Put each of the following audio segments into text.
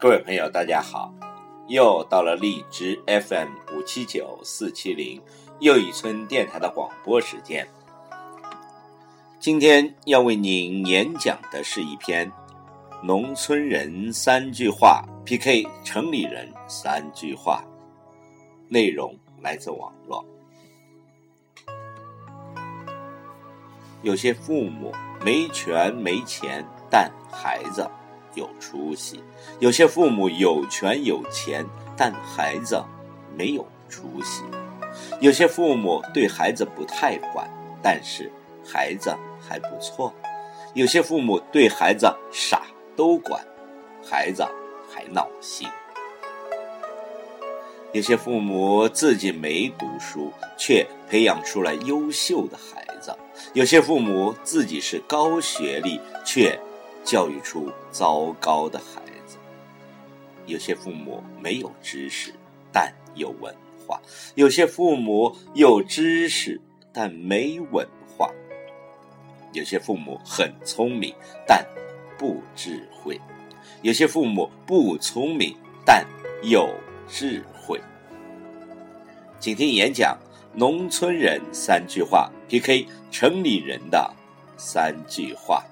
各位朋友，大家好！又到了荔枝 FM 五七九四七零又一村电台的广播时间。今天要为您演讲的是一篇《农村人三句话 PK 城里人三句话》，内容来自网络。有些父母没权没钱，但孩子。有出息，有些父母有权有钱，但孩子没有出息；有些父母对孩子不太管，但是孩子还不错；有些父母对孩子啥都管，孩子还闹心；有些父母自己没读书，却培养出了优秀的孩子；有些父母自己是高学历，却。教育出糟糕的孩子。有些父母没有知识，但有文化；有些父母有知识，但没文化；有些父母很聪明，但不智慧；有些父母不聪明，但有智慧。请听演讲：农村人三句话 PK 城里人的三句话。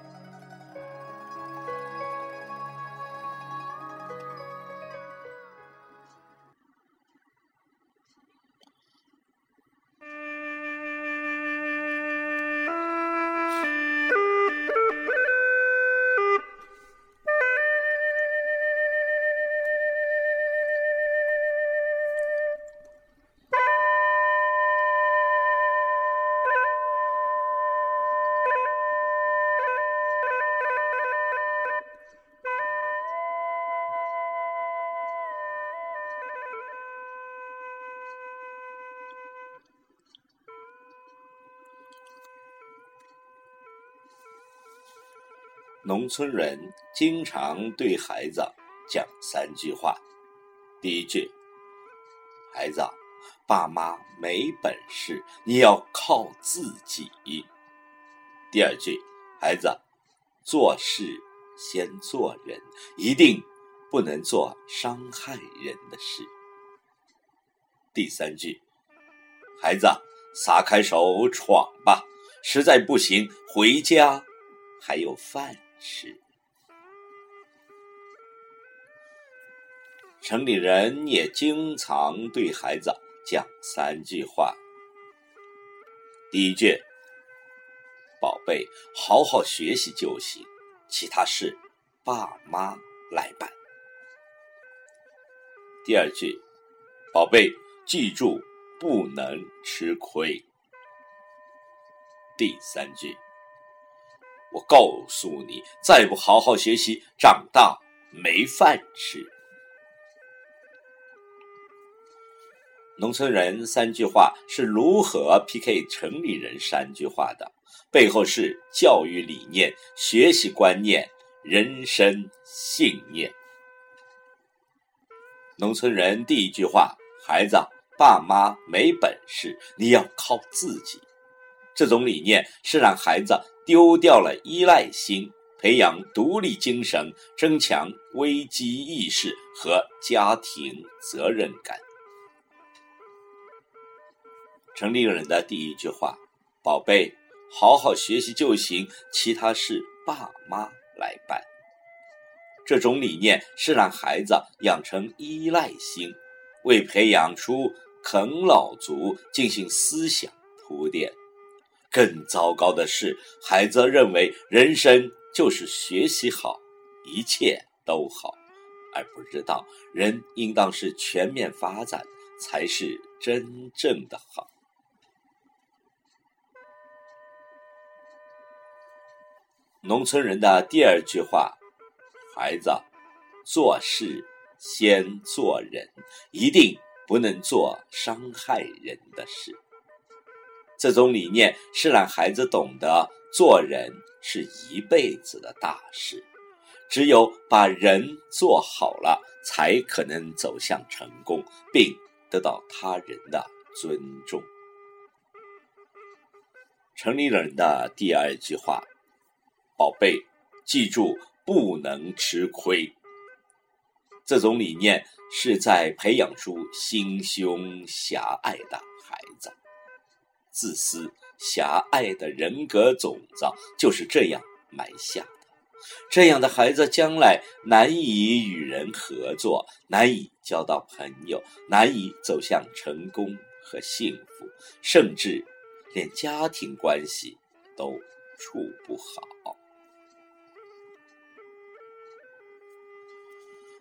农村人经常对孩子讲三句话：第一句，孩子，爸妈没本事，你要靠自己；第二句，孩子，做事先做人，一定不能做伤害人的事；第三句，孩子，撒开手闯吧，实在不行，回家还有饭。是，城里人也经常对孩子讲三句话。第一句：“宝贝，好好学习就行，其他事爸妈来办。”第二句：“宝贝，记住不能吃亏。”第三句。我告诉你，再不好好学习，长大没饭吃。农村人三句话是如何 PK 城里人三句话的？背后是教育理念、学习观念、人生信念。农村人第一句话：孩子，爸妈没本事，你要靠自己。这种理念是让孩子。丢掉了依赖心，培养独立精神，增强危机意识和家庭责任感。城里人的第一句话：“宝贝，好好学习就行，其他事爸妈来办。”这种理念是让孩子养成依赖心，为培养出啃老族进行思想铺垫。更糟糕的是，孩子认为人生就是学习好，一切都好，而不知道人应当是全面发展才是真正的好。农村人的第二句话：“孩子，做事先做人，一定不能做伤害人的事。”这种理念是让孩子懂得做人是一辈子的大事，只有把人做好了，才可能走向成功，并得到他人的尊重。城里人的第二句话。宝贝，记住不能吃亏。这种理念是在培养出心胸狭隘的孩子，自私狭隘的人格种子就是这样埋下的。这样的孩子将来难以与人合作，难以交到朋友，难以走向成功和幸福，甚至连家庭关系都处不好。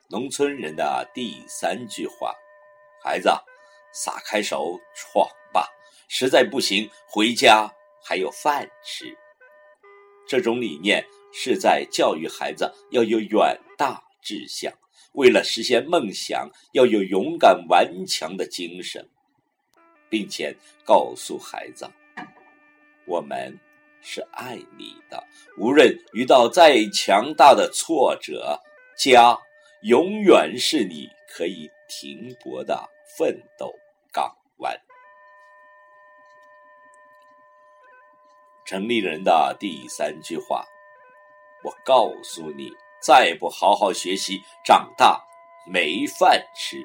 农村人的第三句话：“孩子，撒开手闯吧，实在不行，回家还有饭吃。”这种理念是在教育孩子要有远大志向，为了实现梦想要有勇敢顽强的精神，并且告诉孩子：“我们是爱你的，无论遇到再强大的挫折，家。”永远是你可以停泊的奋斗港城里人的第三句话：我告诉你，再不好好学习，长大没饭吃。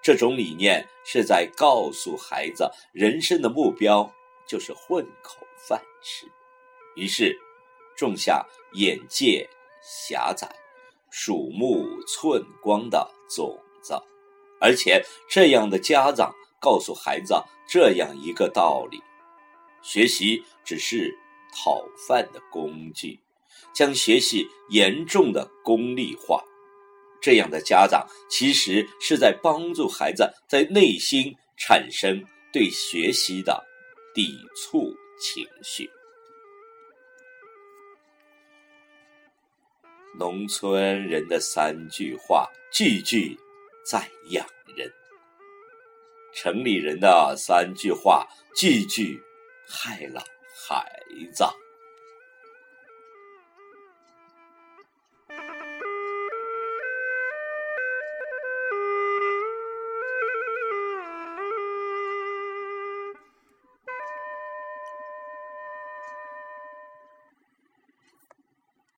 这种理念是在告诉孩子，人生的目标就是混口饭吃。于是，种下眼界狭窄。鼠目寸光的种子，而且这样的家长告诉孩子这样一个道理：学习只是讨饭的工具，将学习严重的功利化。这样的家长其实是在帮助孩子在内心产生对学习的抵触情绪。农村人的三句话，句句在养人；城里人的三句话，句句害了孩子。